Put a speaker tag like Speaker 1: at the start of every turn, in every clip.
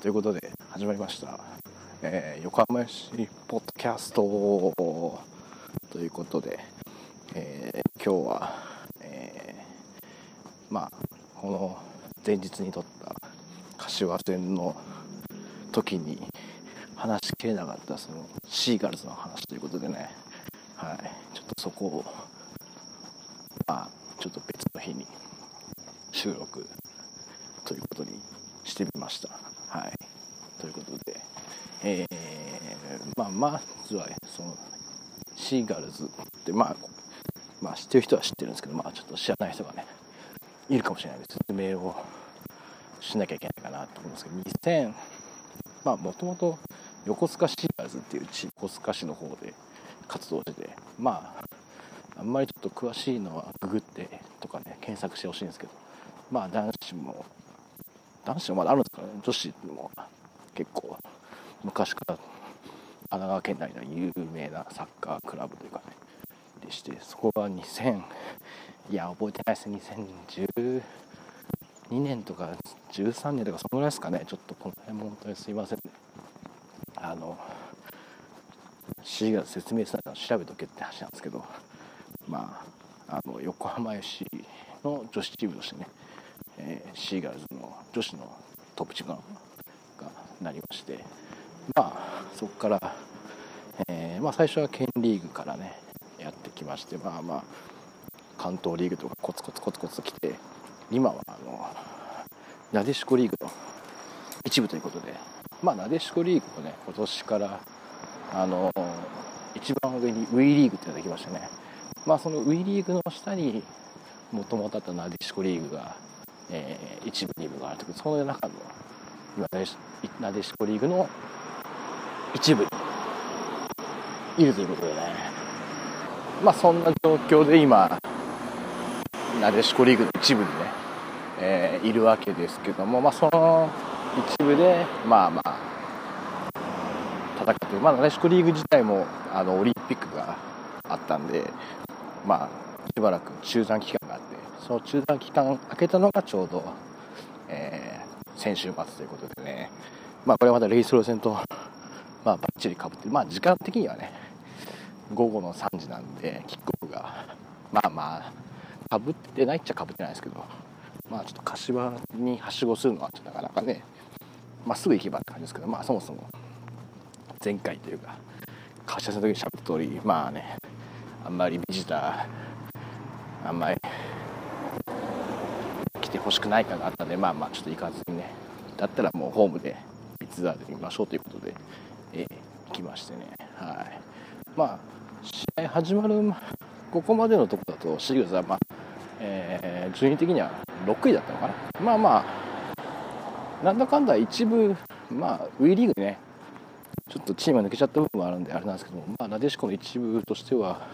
Speaker 1: ということで始まりました、えー横浜市ポッドキャスト。ということで、えー今日は、えーまあこの前日に撮った柏戦の時に話しきれなかったそのシーガルズの話ということでね、はい、ちょっとそこをまあちょっと別の日に収録ということにしてみました。はい。ということで、えー、まあ、まずは、その、シーガルズって、まあ、まあ、知ってる人は知ってるんですけど、まあ、ちょっと知らない人がね、いるかもしれないので、説明をしなきゃいけないかなと思いますけど、2000、まあ、もともと横須賀シーガルズっていう地、横須賀市の方で活動してて、まあ、あんまりちょっと詳しいのはググってとかね、検索してほしいんですけど、まあ男子も、男子もまだあるんですかね、女子も結構昔から神奈川県内の有名なサッカークラブというかね、でして、そこが2000、いや、覚えてないです、2012年とか13年とか、そのぐらいですかね、ちょっとこの辺も本当にすいませんね。あの、C が説明されたの調べとけって話なんですけど、まあ、あの横浜 FC の女子チームとしてね、えーシーガルズの女子のトップチームがなりまして、まあ、そこから、えーまあ、最初は県リーグからね、やってきまして、まあまあ、関東リーグとかコツコツコツコツと来て、今はあのなでしこリーグの一部ということで、まあ、なでしこリーグもね、今年から、あの一番上に WE リーグっていうのができましたね。まあ、その WE リーグの下にもともとあったなでしこリーグが、えー一部リーグがあるとその中の今なでしこリーグの一部にいるということでね。まあそんな状況で今なでしこリーグの一部にね、えーいるわけですけども、まあ、その一部でまあまあ戦ってまあなでしこリーグ自体もあのオリンピックがあったんでまあしばらく中断期間があってその中断期間明けたのがちょうど、えー先週末ということでね。まあこれはまたレイソル戦とまあバッチリかぶってまあ時間的にはね午後の3時なんでキックオフがまあまあかぶってないっちゃかぶってないですけどまあちょっと柏にはしごするのはちょっとなかなかねまあすぐ行けばって感じですけどまあそもそも前回というか柏戦の時にしゃべった通りまあねあんまりビジターあんまり来てほしくない感があったんでまあまあちょっと行かずにね。だったらもうホームでビッツアーで見ましょうということで、きましてね。はい。まあ試合始まるここまでのとこだとシリーズはまあ、えー順位的には6位だったのかな。まあまあなんだかんだ一部まあ WE リーグでねちょっとチームが抜けちゃった部分もあるんであれなんですけども、まあ、なでしこの一部としては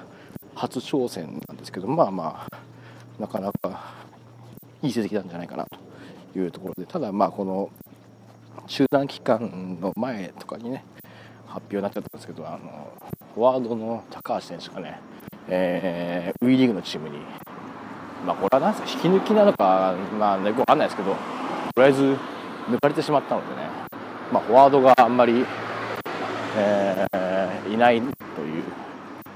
Speaker 1: 初挑戦なんですけどまあまあなかなかいい成績なんじゃないかなというところでただまあこの中断期間の前とかにね発表になっちゃったんですけどあのフォワードの高橋選手がね、えー、WE リーグのチームにまあこれはなんですか？引き抜きなのかまあねよくわかんないですけどとりあえず抜かれてしまったのでねまあフォワードがあんまりえーいないという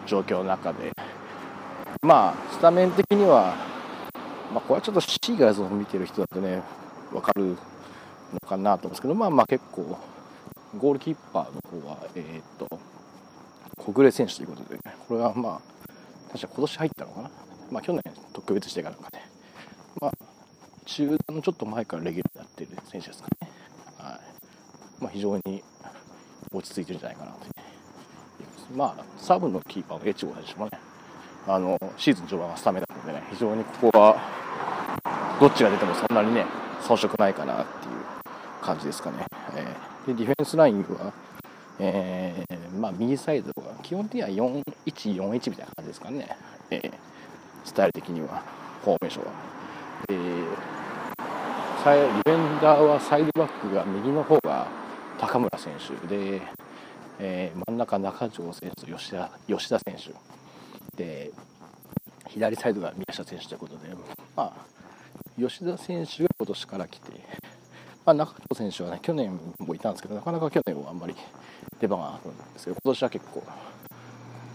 Speaker 1: 状況の中で、まあ、スタメン的には、まあ、これはちょっとシーガーズを見てる人だとね、分かるのかなと思うんですけど、まあまあ結構、ゴールキーパーの方は、えーっと、小暮選手ということで、これはまあ、確か今年入ったのかな、まあ去年特別してかなんかで、まあ、中断のちょっと前からレギュラーになっている選手ですかね。はい。まあ、非常に落ち着いてるんじゃないかなといまあサブのキーパーのエチゴ選手もね。あのシーズン序盤はスタメンだったのでね非常にここはどっちが出てもそんなにね遜色ないかなっていう感じですかね、えーでディフェンスラインは、えーまあ、右サイドが基本的には4141みたいな感じですかね、えースタイル的にはフォーメーションは。でサイディフェンダーはサイドバックが右の方が高村選手。で、えー真ん中中条選手と吉田吉田選手。で左サイドが宮下選手ということで、まあ、吉田選手が今年から来て、まあ、中藤選手はね去年もいたんですけどなかなか去年はあんまり出番がなかったんですけど今年は結構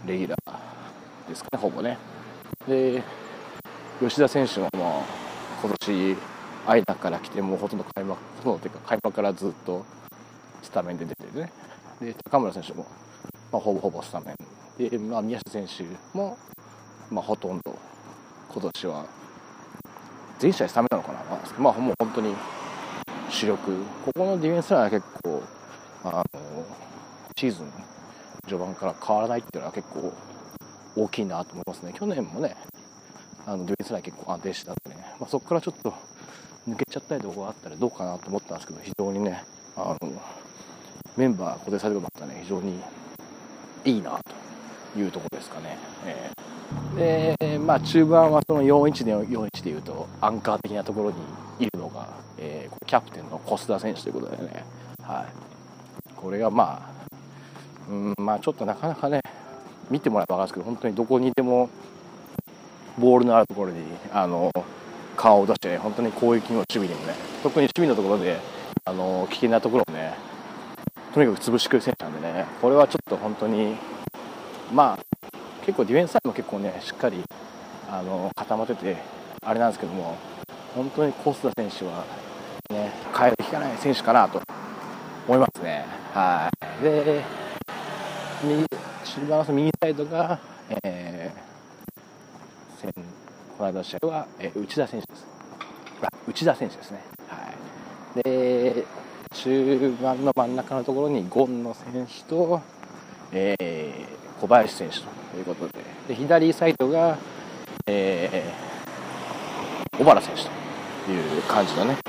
Speaker 1: レギュラーですかねほぼね。で吉田選手もまあ今年間から来てもうほとんど開幕ほとんどというか開幕からずっとスタメンで出てるね。で高村選手も、まあ、ほぼほぼスタメンで、まあ、宮下選手も、まあ、ほとんど今年は全試合スタメンなのかなまあもう本当に主力。ここのディフェンスラインは結構あのシーズン序盤から変わらないっていうのは結構大きいなと思いますね。去年もねあのディフェンスライン結構安定してたんでね、まあ、そこからちょっと抜けちゃったりとかがあったらどうかなと思ったんですけど非常にねあのメンバー固定されるのったね。非常にいいなというところですかね、えー、でまあ中盤はその41で41でいうとアンカー的なところにいる、えー、キャプテンの小須田選手ということでね、はい、これがまあうんまあちょっとなかなかね見てもらえば分かるんですけど本当にどこにでもボールのあるところにあの顔を出してね本当に攻撃にも守備にもね特に守備のところであの危険なところをねとにかく潰してくる選手なんでねこれはちょっと本当にまあ結構ディフェンスサイドも結構ねしっかりあの固まっててあれなんですけども本当にコスタ選手は変える引かない選手かなと思いますねはいで右シルバーの右サイドが、えー、この間の試合は、えー、内田選手です。内田選手ですね。はい、で中盤の真ん中のところにゴンの選手と、えー、小林選手ということでで左サイドが、えー、小原選手という感じのね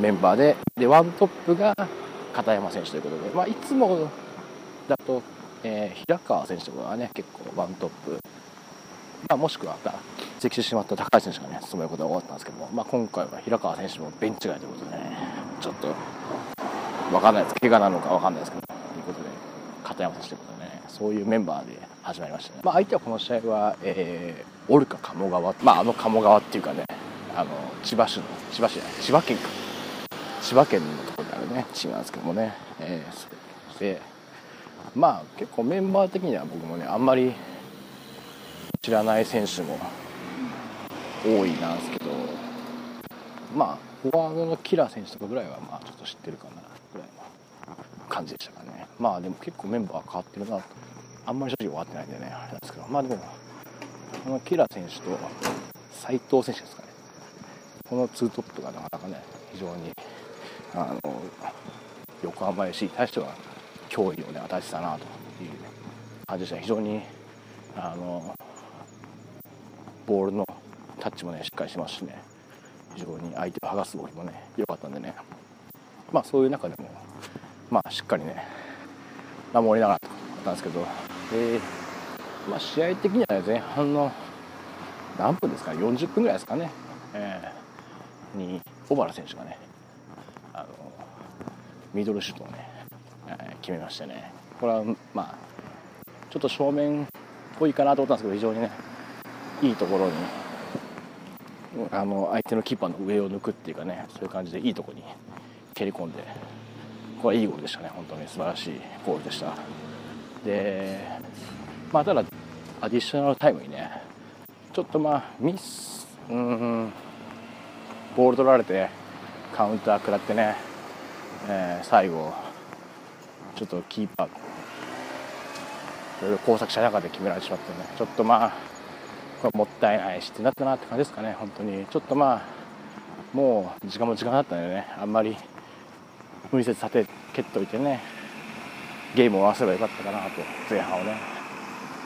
Speaker 1: メンバーで。でワントップが片山選手ということで、まあ、いつもだと、えー、平川選手とかはね結構ワントップ、まあ、もしくは移籍してしまった高橋選手がね務めることが多かったんですけども、まあ、今回は平川選手もベンチ外ということでねちょっと分かんないです。怪我なのか分かんないですけど。ということで片山選手ということでねそういうメンバーで始まりましたね、まあ、相手はこの試合は、えー、オルカ鴨川、まあ、あの鴨川っていうかねあの千葉市の千葉市じゃない千葉県か。千葉県のところにあるねチームなんですけどもね、えー、そしてまあ結構メンバー的には僕もねあんまり知らない選手も多いなんですけどまあフォワードのキラー選手とかぐらいはまあちょっと知ってるかなぐらいの感じでしたかね。まあでも結構メンバー変わってるなと。あんまり正直終わってないんでねあれなんですけど。まあでもこのキラー選手と斉藤選手ですかね。このツートップがなかなかね非常にあの横浜 FC に対しては脅威をね与えてたなという感じでした非常にあのボールのタッチもねしっかりしますしね。非常に相手を剥がす動きもね良かったんでね。まあそういう中でもまあしっかりね守りながらだったんですけど。で、まあ、試合的には、ね、前半の何分ですかね40分ぐらいですかね、えー、に小原選手がねミドルシュートをね決めましてね。これはまあちょっと正面っぽいかなと思ったんですけど非常にねいいところにあの相手のキーパーの上を抜くっていうかねそういう感じでいいところに蹴り込んでこれはいいゴールでしたね。本当に素晴らしいゴールでした。でまあただアディショナルタイムにねちょっとまあミスうんボール取られてカウンター食らってね、えー、最後ちょっとキーパーいろいろ工作した中で決められてしまってね。ちょっとまあこれもったいないしってなったなって感じですかね本当に。ちょっとまあもう時間も時間だったんでねあんまり無理せず立て蹴っといてねゲームを終わせればよかったかなと前半をね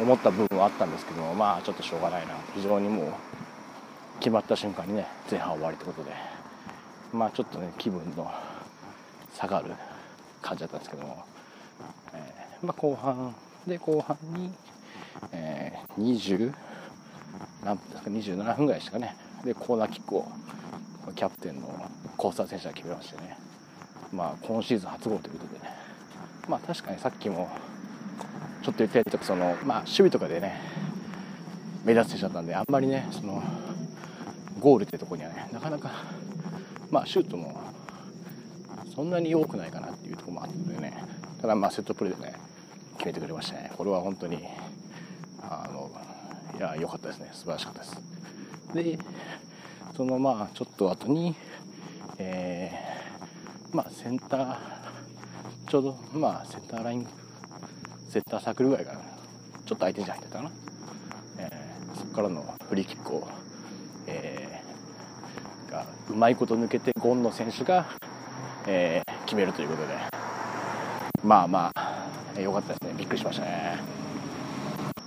Speaker 1: 思った部分はあったんですけどもまあちょっとしょうがないな非常にもう決まった瞬間にね前半終わりということでまあちょっとね気分の下がる感じだったんですけども。えー、まあ、後半で後半に、えー、20何分ですか27分ぐらいでしかね。でコーナーキックをキャプテンのコースター選手が決めましてね。まあ今シーズン初ゴールということでね。まあ確かにさっきもちょっと言ったようにそのまあ守備とかでね目立つ選手だったんであんまりねそのゴールってところにはねなかなかまあシュートもそんなに多くないかなっていうところもあったのでね。ただまあセットプレーでね決めてくれましたね。これは本当にあのいや良かったですね。素晴らしかったです。でそのまあちょっと後にえー、まあセンターちょうどまあセンターラインセンターサークルぐらいかな。ちょっと相手に入ってたかな、えー、そこからのフリーキックを、えー、がうまいこと抜けてゴンの選手が、えー、決めるということで。まあまあ良かったですね。びっくりしましたね。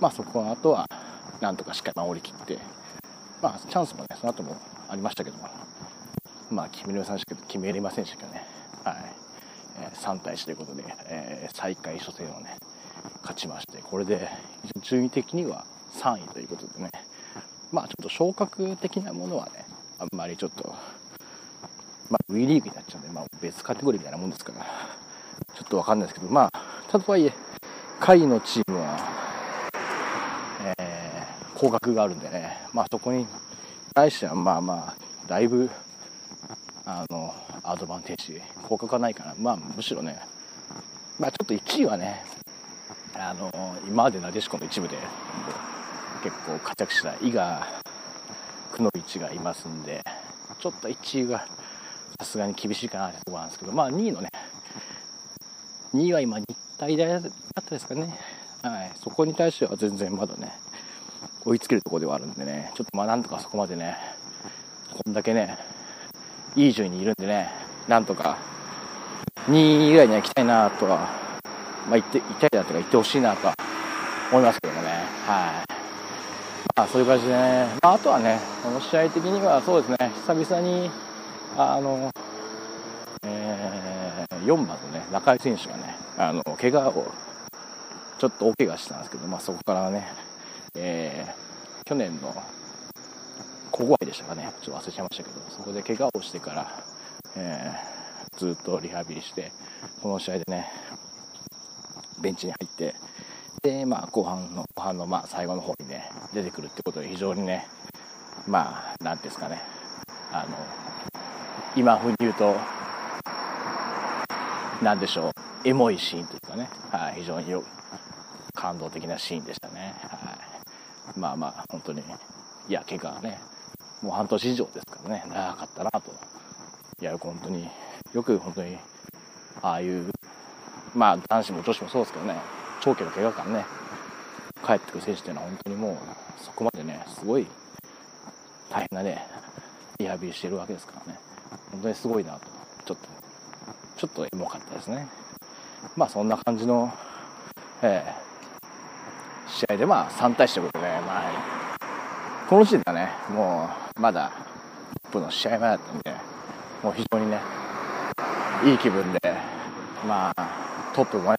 Speaker 1: まあそこの後はなんとかしっかり守りきってまあチャンスもねその後もありましたけども。まあ決めれません決めれませんでしたけどね。はい、えー、3対1ということで、えー、再開初戦をね勝ちましてこれで順位的には3位ということでね。まあちょっと昇格的なものはねあんまりちょっとまあ WE リーグになっちゃうんで、まあ、別カテゴリーみたいなもんですから。ちょっとわかんないですけどまあたとはいえ下位のチームは、えー、降格があるんでね。まあそこに対してはまあまあだいぶあのアドバンテージ降格はないかな。まあむしろねまあちょっと1位はねあの今までなでしこの一部で結構活躍した伊賀久野一がいますんでちょっと1位はさすがに厳しいかなってところなんですけどまあ2位のね2位は今日体大だったですかねはいそこに対しては全然まだね追いつけるところではあるんでねちょっとまあなんとかそこまでねこんだけねいい順位にいるんでねなんとか2位以外には行きたいなとはまあ、行って、行ったりだとか行ってほしいなとは思いますけどもね。はい。まあ、そういう感じでね。まあ、あとはね、この試合的にはそうですね、久々に、あの、えー、4番のね、中井選手がね、あの、怪我を、ちょっと大怪我したんですけど、まあ、そこからね、えー、去年の、小声でしたかね、ちょっと忘れちゃいましたけど、そこで怪我をしてから、えー、ずっとリハビリして、この試合でね、ベンチに入って、で、まあ、後半の、後半の、まあ、最後の方にね、出てくるってことで非常にね、まあ、なんですかね、あの、今風に言うと、なんでしょう、エモいシーンというかね、はい、非常によ感動的なシーンでしたね。はい、まあまあ、本当に、いや、怪我はね、もう半年以上ですからね、長かったなと。いや、本当に、よく本当に、ああいうまあ男子も女子もそうですけどね。長期の怪我からね帰ってくる選手っていうのは本当にもうそこまでねすごい大変なねリハビリしてるわけですからね。本当にすごいなと。ちょっとちょっとエモかったですね。まあそんな感じの、えー、試合でまあ3対1ということで、まあ、この時点ではね。もうまだトップの試合前だったんでもう非常にねいい気分でまあトップもね、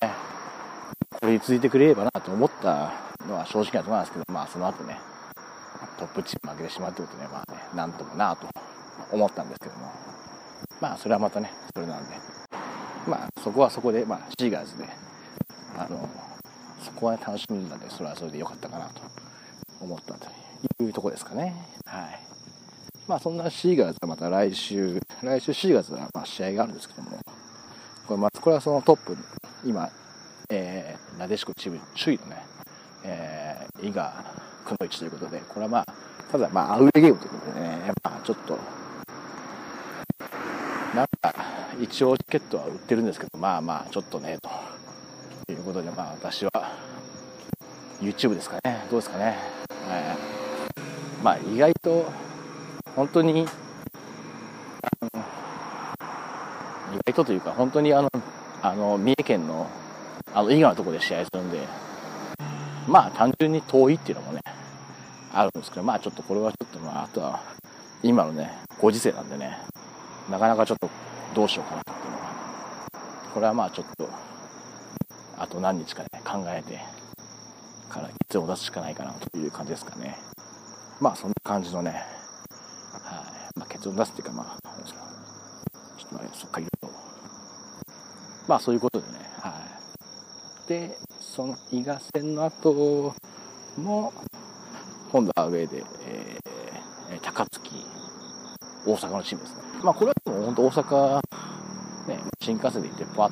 Speaker 1: これに続いてくれればなと思ったのは正直なところなんですけど、まあその後ね、トップチーム負けてしまうってことね、まあね、なんともなと思ったんですけども、まあそれはまたね、それなんで、まあそこはそこで、まあシーガーズで、あの、そこは、楽しみなんで、それはそれで良かったかなと思ったというとこですかね。はい。まあそんなシーガーズはまた来週、来週シーガーズはまあ試合があるんですけども、これまこれはそのトップ今、えー、なでしこチーム首位のね、えー、伊賀くのいちということで、これはまあ、ただまあ、アウェーゲームということでね、まあ、ちょっと、なんか、一応チケットは売ってるんですけど、まあまあ、ちょっとね、と。いうことで、まあ、私は、YouTube ですかね、どうですかね。えー、まあ、意外と、本当に、意外とというか、本当にあの、あの、三重県の、あの、伊賀のとこで試合するんで、まあ、単純に遠いっていうのもね、あるんですけど、まあ、ちょっとこれはちょっと、まあ、あとは、今のね、ご時世なんでね、なかなかちょっと、どうしようかなっていうのは、これはまあ、ちょっと、あと何日かね、考えて、から結論を出すしかないかなという感じですかね。まあ、そんな感じのね、はい、まあ、結論出すっていうか、まあ、ちょっとまあ、そっか言うと、まあそういうことでね、はい。で、その伊賀戦の後も、今度は上で、えー、高槻、大阪のチームですね。まあこれはもう本当大阪、ね、新幹線で行ってパッ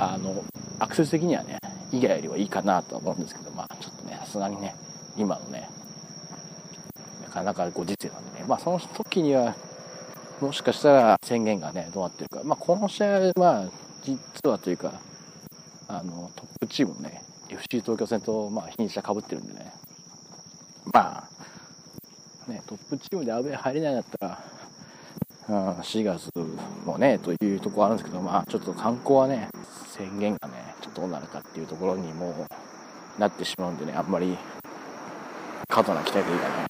Speaker 1: あのアクセス的にはね以外よりはいいかなとは思うんですけどまあちょっとねさすがにね今のねなかなかご時世なんでねまあその時にはもしかしたら宣言がねどうなってるか。まあこの試合はまあ実はというかあのトップチームのね FC 東京戦とまあ日にちかぶってるんでね。まあねトップチームでアウェー入れないんだったらうん、4月もねというところあるんですけどまあちょっと観光はね宣言がねちょっとどうなるかっていうところにもなってしまうんでねあんまり過度な期待でいいかな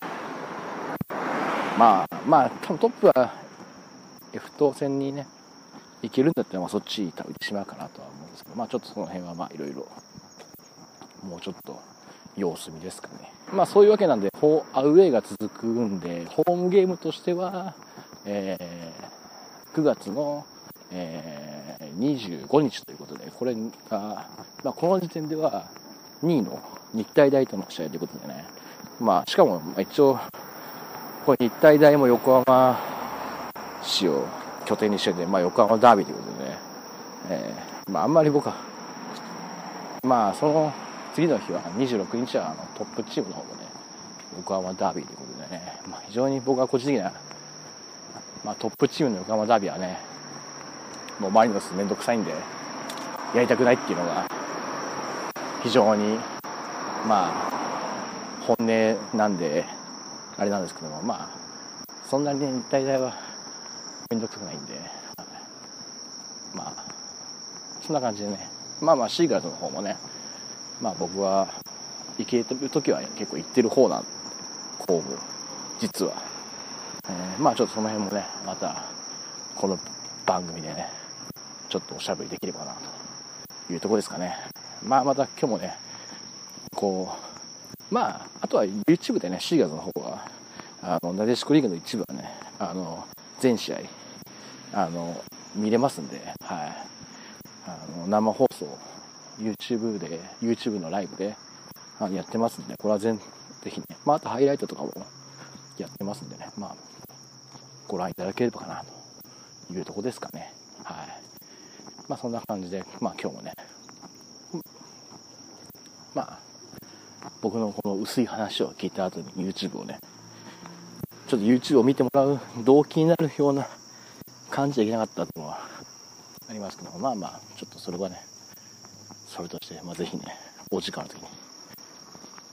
Speaker 1: まあまあ多分トップは F 等戦にね行けるんだったらまあそっち多分行ってしまうかなとは思うんですけどまあちょっとその辺はまあいろいろもうちょっと様子見ですかね。まあそういうわけなんでアウェーが続くんでホームゲームとしてはえー、9月の、えー、25日ということで、これが、まあ、この時点では2位の日体大との試合ということでね、まあ、しかも、まあ、一応、これ日体大も横浜市を拠点にしてて、まあ、横浜ダービーということでね、えー、まあ、あんまり僕は、まあ、その次の日は26日はあのトップチームの方もね、横浜ダービーということでね、まあ、非常に僕は個人的にはまあ、トップチームの横浜ダービーはねもうマリノスめんどくさいんでやりたくないっていうのが非常にまあ本音なんであれなんですけどもまあそんなにね日体大はめんどくさくないんで、まあそんな感じでねまあまあシーガルズの方もねまあ僕は行ける時は結構行ってる方なんでホーム実は。えー、まあちょっとその辺もね、また、この番組でね、ちょっとおしゃべりできればな、というとこですかね。まあまた今日もね、こう、まあ、あとは YouTube でね、シーガーズの方は、あの、なでしこリーグの一部はね、あの、全試合、あの、見れますんで、はい。あの、生放送、YouTube で、YouTube のライブで、やってますんで、これは全、ぜひね、まあ、あとハイライトとかもやってますんでね、まあ、ご覧いただければかなというとこですかね。はい。まあそんな感じで、まあ今日もね、まあ、僕のこの薄い話を聞いた後に YouTube をね、ちょっと YouTube を見てもらう動機になるような感じでいけなかったっていうのはありますけどまあまあ、ちょっとそれはね、それとして、まあぜひね、お時間の時に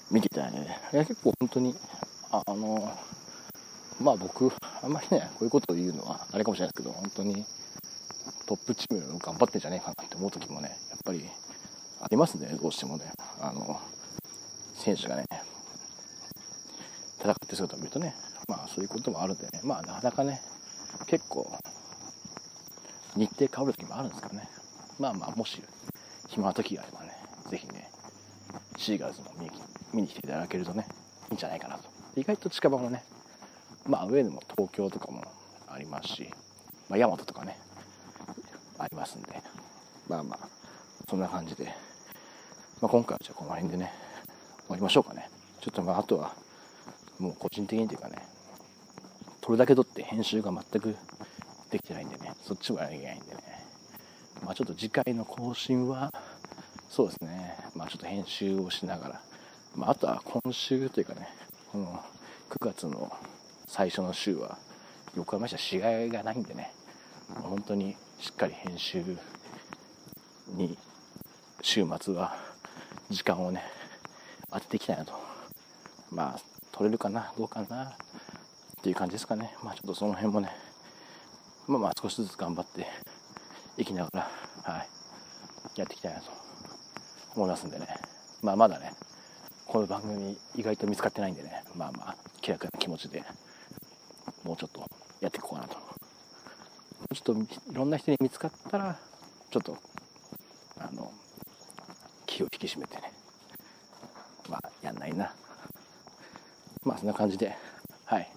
Speaker 1: 見ていただいてね、いや結構本当に、あの、まあ僕、あんまりね、こういうことを言うのはあれかもしれないですけど、本当にトップチーム頑張ってんじゃねえかなって思う時もね、やっぱりありますね、どうしてもね。あの、選手がね、戦ってる姿を見るとね、まあそういうこともあるんでね、まあなかなかね、結構、日程変わる時もあるんですけどね。まあまあ、もし暇な時があればね、ぜひね、シーガーズも見に見に来ていただけるとね、いいんじゃないかなと。意外と近場もね、まあ上でも東京とかもありますし、まあ、大和とかねありますんでまあまあそんな感じで、まあ、今回はじゃあこの辺でね終わりましょうかね。ちょっとまああとはもう個人的にというかね撮るだけ撮って編集が全くできてないんでねそっちもやらなきゃいけないんでね。まあちょっと次回の更新はそうですね。まあちょっと編集をしながら、まあ、あとは今週というかねこの9月の最初の週は横浜市は試合がないんでね。本当にしっかり編集に週末は時間をね当てていきたいなと。まあ取れるかなどうかなっていう感じですかね。まあちょっとその辺もねまあまあ少しずつ頑張っていきながらはいやっていきたいなと思いますんでね。まあまだねこの番組意外と見つかってないんでね。まあまあ気楽な気持ちでもうちょっとやっていこうかなと。ちょっといろんな人に見つかったらちょっとあの気を引き締めてね。まあやんないな。まあそんな感じで。はい。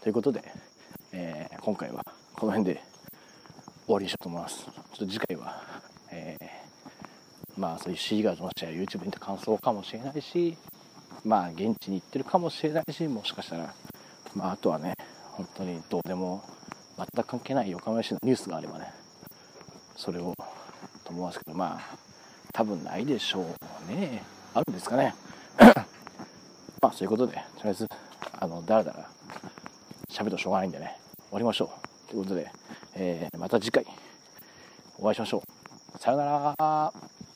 Speaker 1: ということで、えー、今回はこの辺で終わりにしようと思います。ちょっと次回は、えー、まあそういうシーガーズの試合 YouTube に見た感想かもしれないしまあ現地に行ってるかもしれないしもしかしたらまああとはね本当にどうでも全く関係ない横浜市のニュースがあればねそれをと思いますけどまあ多分ないでしょうね。あるんですかね。まあそういうことでとりあえずあのだらだら喋るとしょうがないんでね終わりましょう。ということで、えー、また次回お会いしましょう。さようなら。